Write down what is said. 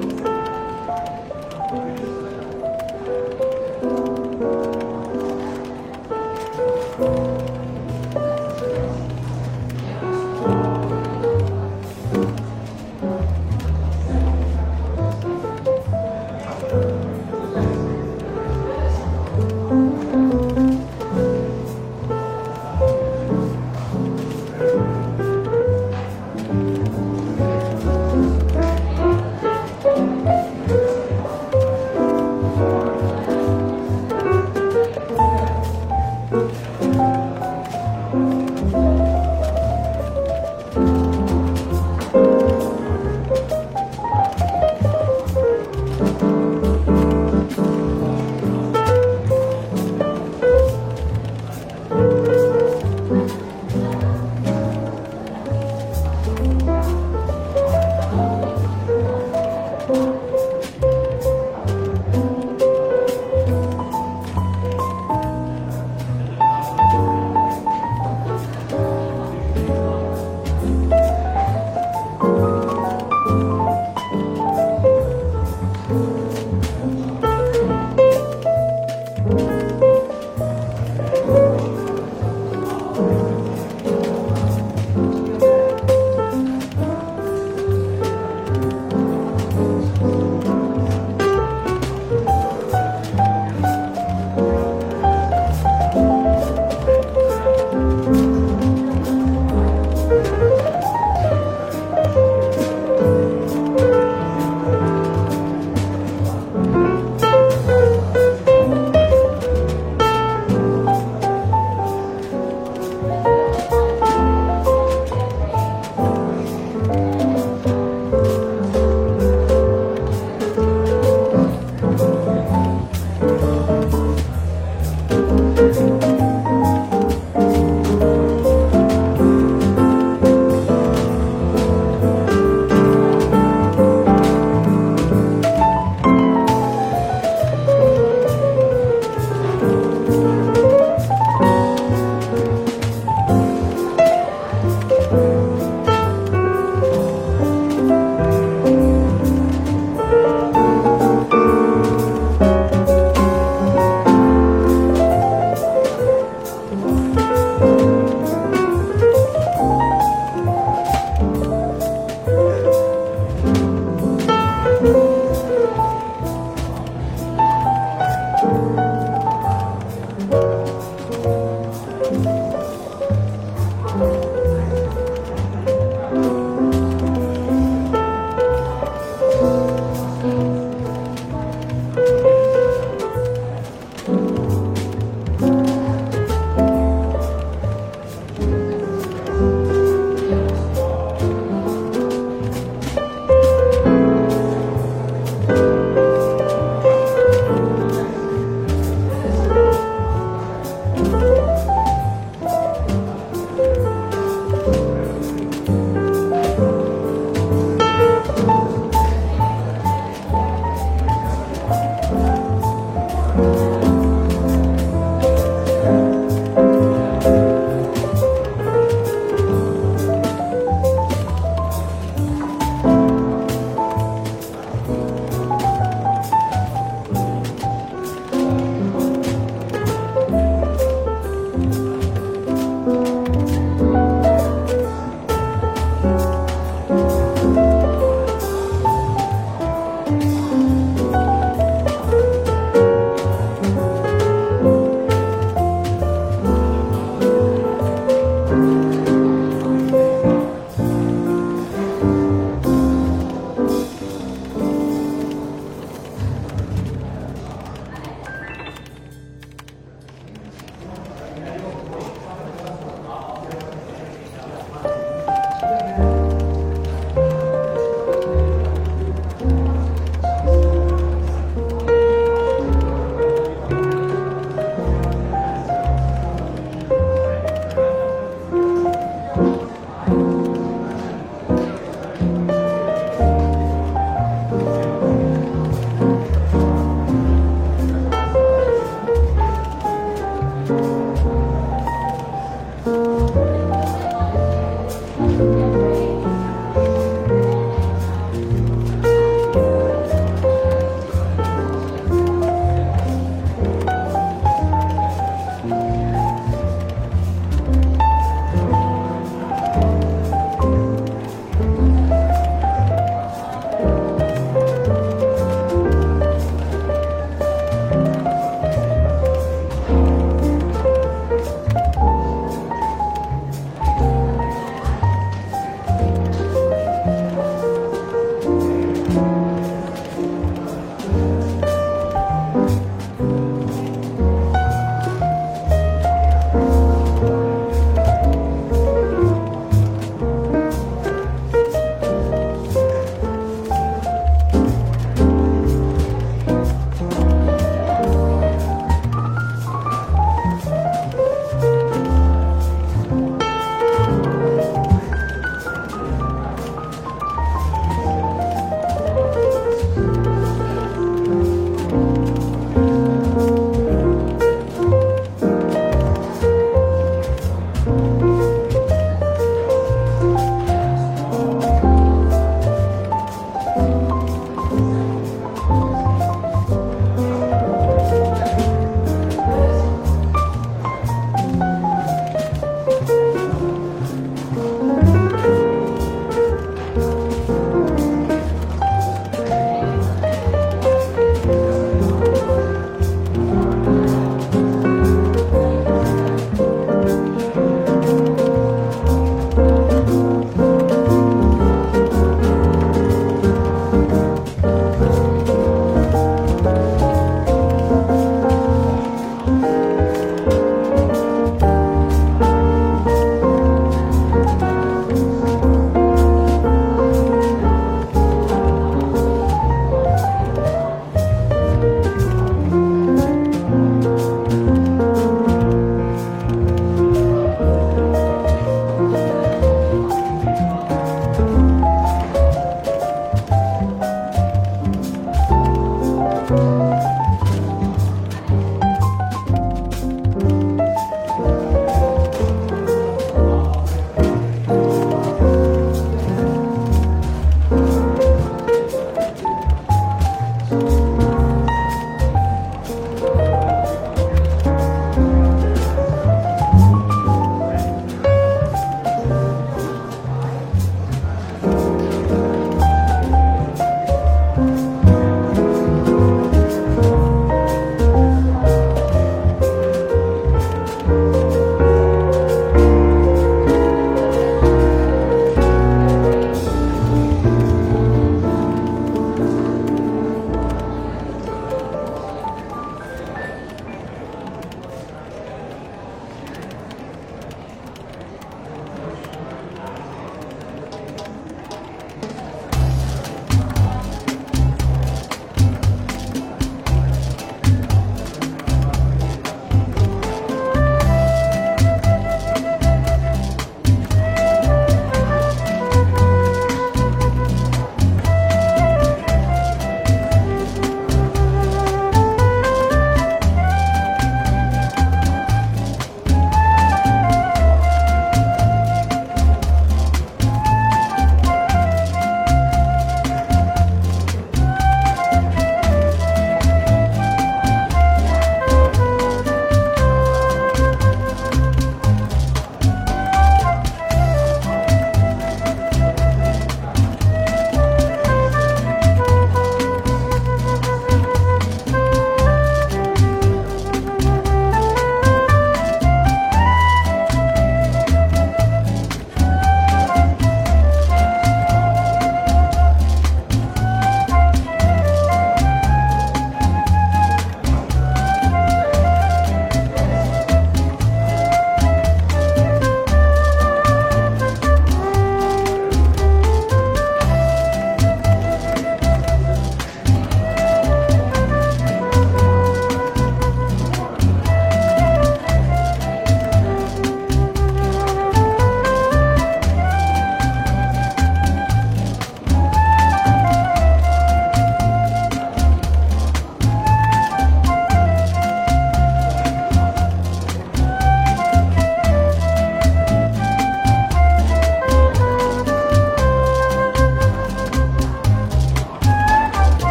了。